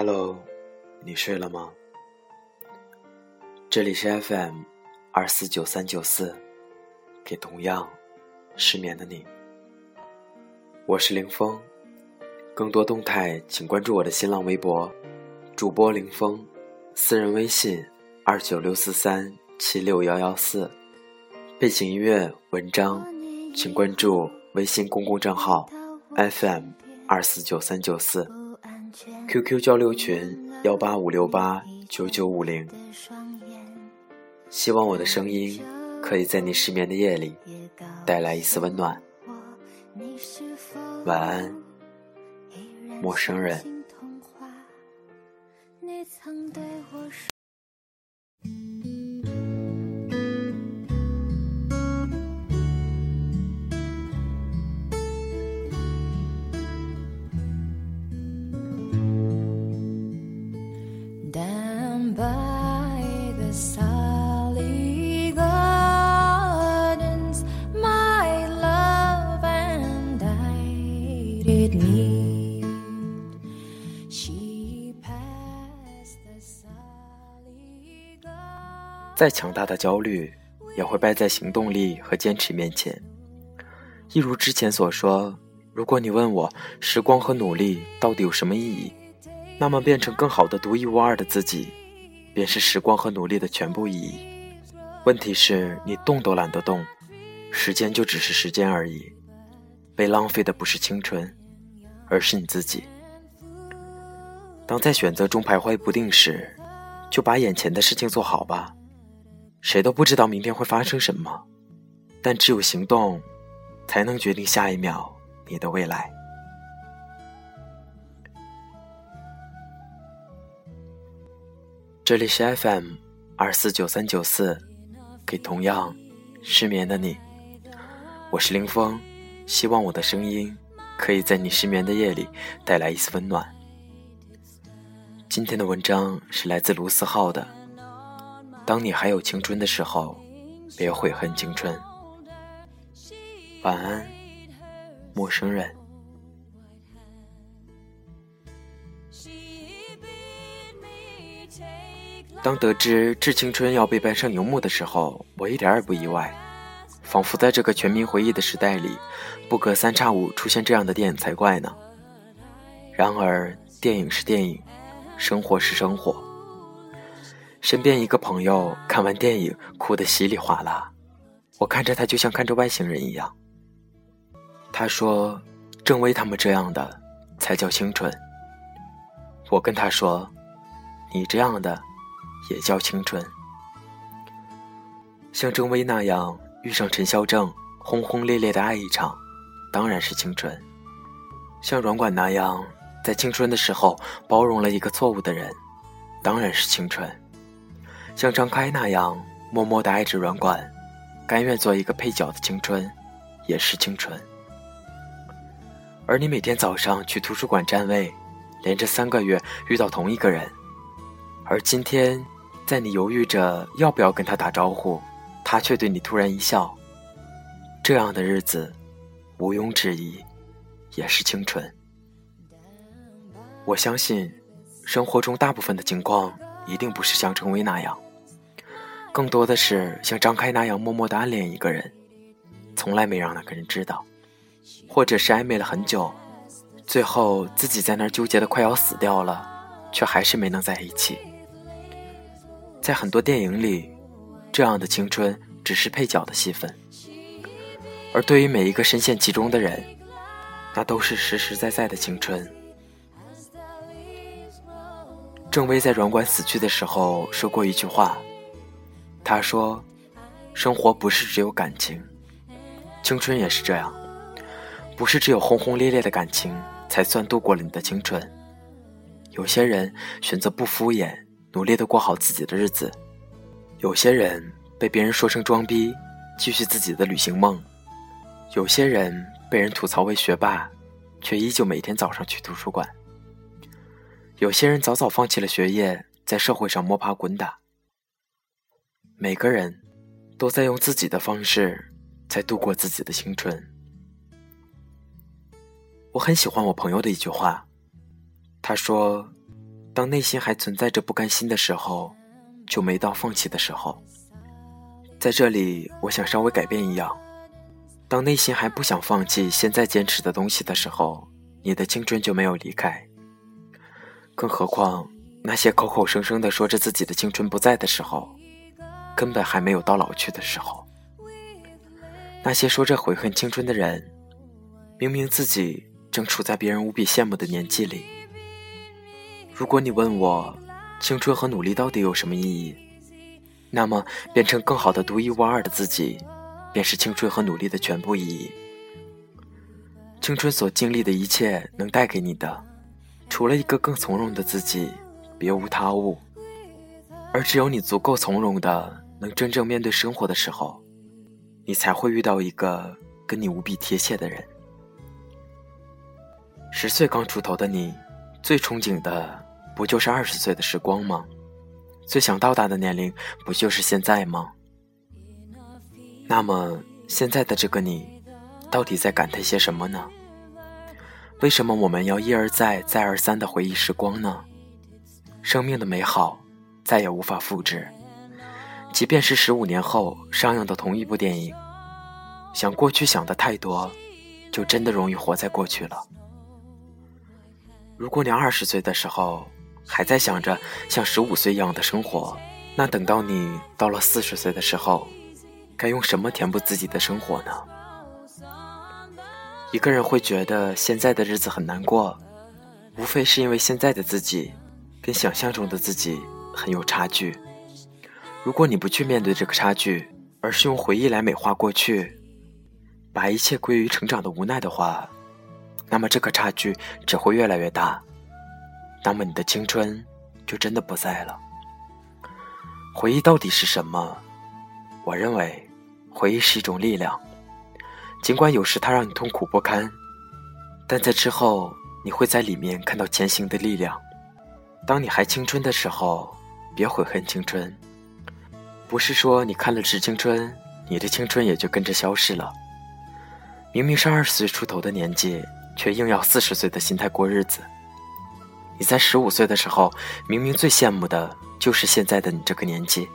Hello，你睡了吗？这里是 FM 二四九三九四，给同样失眠的你。我是林峰，更多动态请关注我的新浪微博，主播林峰，私人微信二九六四三七六幺幺四，背景音乐文章请关注微信公共账号 FM 二四九三九四。QQ 交流群幺八五六八九九五零，希望我的声音可以在你失眠的夜里带来一丝温暖。晚安，陌生人。再强大的焦虑，也会败在行动力和坚持面前。一如之前所说，如果你问我时光和努力到底有什么意义，那么变成更好的独一无二的自己，便是时光和努力的全部意义。问题是你动都懒得动，时间就只是时间而已。被浪费的不是青春，而是你自己。当在选择中徘徊不定时，就把眼前的事情做好吧。谁都不知道明天会发生什么，但只有行动，才能决定下一秒你的未来。这里是 FM 二四九三九四，给同样失眠的你，我是林峰，希望我的声音可以在你失眠的夜里带来一丝温暖。今天的文章是来自卢思浩的。当你还有青春的时候，别悔恨青春。晚安，陌生人。当得知《致青春》要被搬上荧幕的时候，我一点也不意外，仿佛在这个全民回忆的时代里，不隔三差五出现这样的电影才怪呢。然而，电影是电影，生活是生活。身边一个朋友看完电影哭得稀里哗啦，我看着他就像看着外星人一样。他说：“郑薇他们这样的才叫青春。”我跟他说：“你这样的也叫青春。”像郑薇那样遇上陈孝正，轰轰烈烈的爱一场，当然是青春；像软管那样在青春的时候包容了一个错误的人，当然是青春。像张开那样默默的爱着软管，甘愿做一个配角的青春，也是青春。而你每天早上去图书馆占位，连着三个月遇到同一个人，而今天，在你犹豫着要不要跟他打招呼，他却对你突然一笑，这样的日子，毋庸置疑，也是青春。我相信，生活中大部分的情况一定不是像陈薇那样。更多的是像张开那样默默的暗恋一个人，从来没让那个人知道，或者是暧昧了很久，最后自己在那儿纠结的快要死掉了，却还是没能在一起。在很多电影里，这样的青春只是配角的戏份，而对于每一个深陷其中的人，那都是实实在在的青春。郑薇在软管死去的时候说过一句话。他说：“生活不是只有感情，青春也是这样，不是只有轰轰烈烈的感情才算度过了你的青春。有些人选择不敷衍，努力的过好自己的日子；有些人被别人说成装逼，继续自己的旅行梦；有些人被人吐槽为学霸，却依旧每天早上去图书馆；有些人早早放弃了学业，在社会上摸爬滚打。”每个人都在用自己的方式在度过自己的青春。我很喜欢我朋友的一句话，他说：“当内心还存在着不甘心的时候，就没到放弃的时候。在这里，我想稍微改变一样：当内心还不想放弃现在坚持的东西的时候，你的青春就没有离开。更何况，那些口口声声的说着自己的青春不在的时候，根本还没有到老去的时候。那些说着悔恨青春的人，明明自己正处在别人无比羡慕的年纪里。如果你问我，青春和努力到底有什么意义？那么，变成更好的独一无二的自己，便是青春和努力的全部意义。青春所经历的一切，能带给你的，除了一个更从容的自己，别无他物。而只有你足够从容的，能真正面对生活的时候，你才会遇到一个跟你无比贴切的人。十岁刚出头的你，最憧憬的，不就是二十岁的时光吗？最想到达的年龄，不就是现在吗？那么，现在的这个你，到底在感叹些什么呢？为什么我们要一而再、再而三的回忆时光呢？生命的美好，再也无法复制。即便是十五年后上映的同一部电影，想过去想的太多，就真的容易活在过去了。如果你二十岁的时候，还在想着像十五岁一样的生活，那等到你到了四十岁的时候，该用什么填补自己的生活呢？一个人会觉得现在的日子很难过，无非是因为现在的自己跟想象中的自己很有差距。如果你不去面对这个差距，而是用回忆来美化过去，把一切归于成长的无奈的话，那么这个差距只会越来越大。那么你的青春就真的不在了。回忆到底是什么？我认为，回忆是一种力量。尽管有时它让你痛苦不堪，但在之后你会在里面看到前行的力量。当你还青春的时候，别悔恨青春。不是说你看了《致青春》，你的青春也就跟着消失了。明明是二十岁出头的年纪，却硬要四十岁的心态过日子。你在十五岁的时候，明明最羡慕的就是现在的你这个年纪。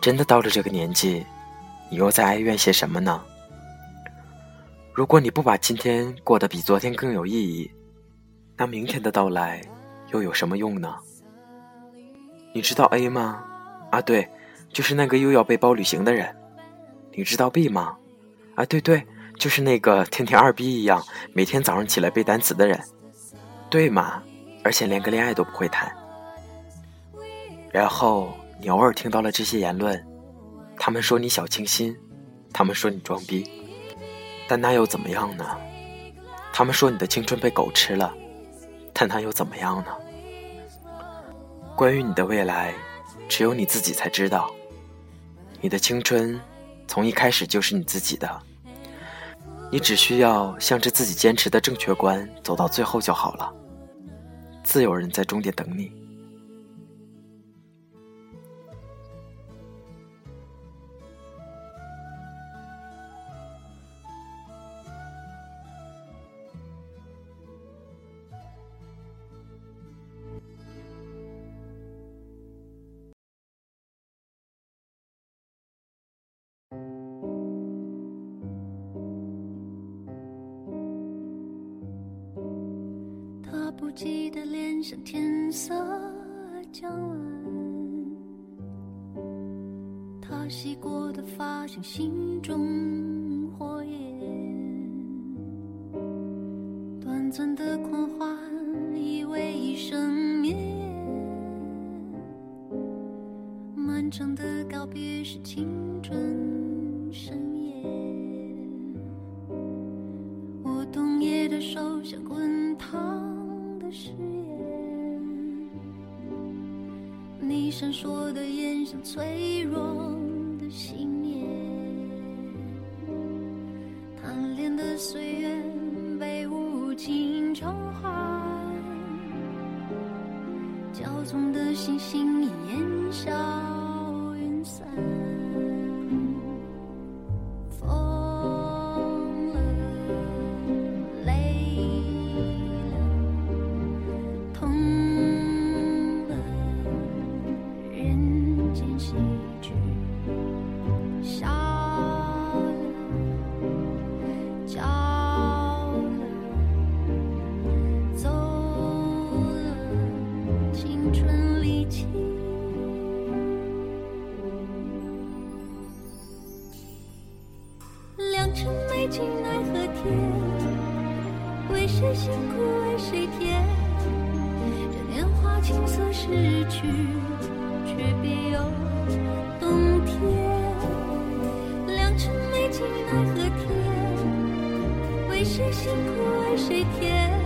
真的到了这个年纪，你又在哀怨些什么呢？如果你不把今天过得比昨天更有意义，那明天的到来又有什么用呢？你知道 A 吗？啊，对，就是那个又要背包旅行的人。你知道 B 吗？啊，对对，就是那个天天二逼一样，每天早上起来背单词的人。对吗？而且连个恋爱都不会谈，然后你偶尔听到了这些言论，他们说你小清新，他们说你装逼，但那又怎么样呢？他们说你的青春被狗吃了，但那又怎么样呢？关于你的未来，只有你自己才知道。你的青春从一开始就是你自己的，你只需要向着自己坚持的正确观走到最后就好了。自有人在终点等你。不羁的脸像天色将晚，他洗过的发像心中火焰，短暂的狂欢以为一生绵延，漫长的告别是青春盛宴，我冬夜的手像滚烫。闪烁的眼像脆弱的信念，贪恋的岁月被无情偿还，骄纵的星星已烟消。件喜剧，笑了，叫了，走了，青春力气。良辰美景奈何天，为谁辛苦为谁甜？这年华青涩逝去，却别有冬天。良辰美景奈何天，为谁辛苦为谁甜？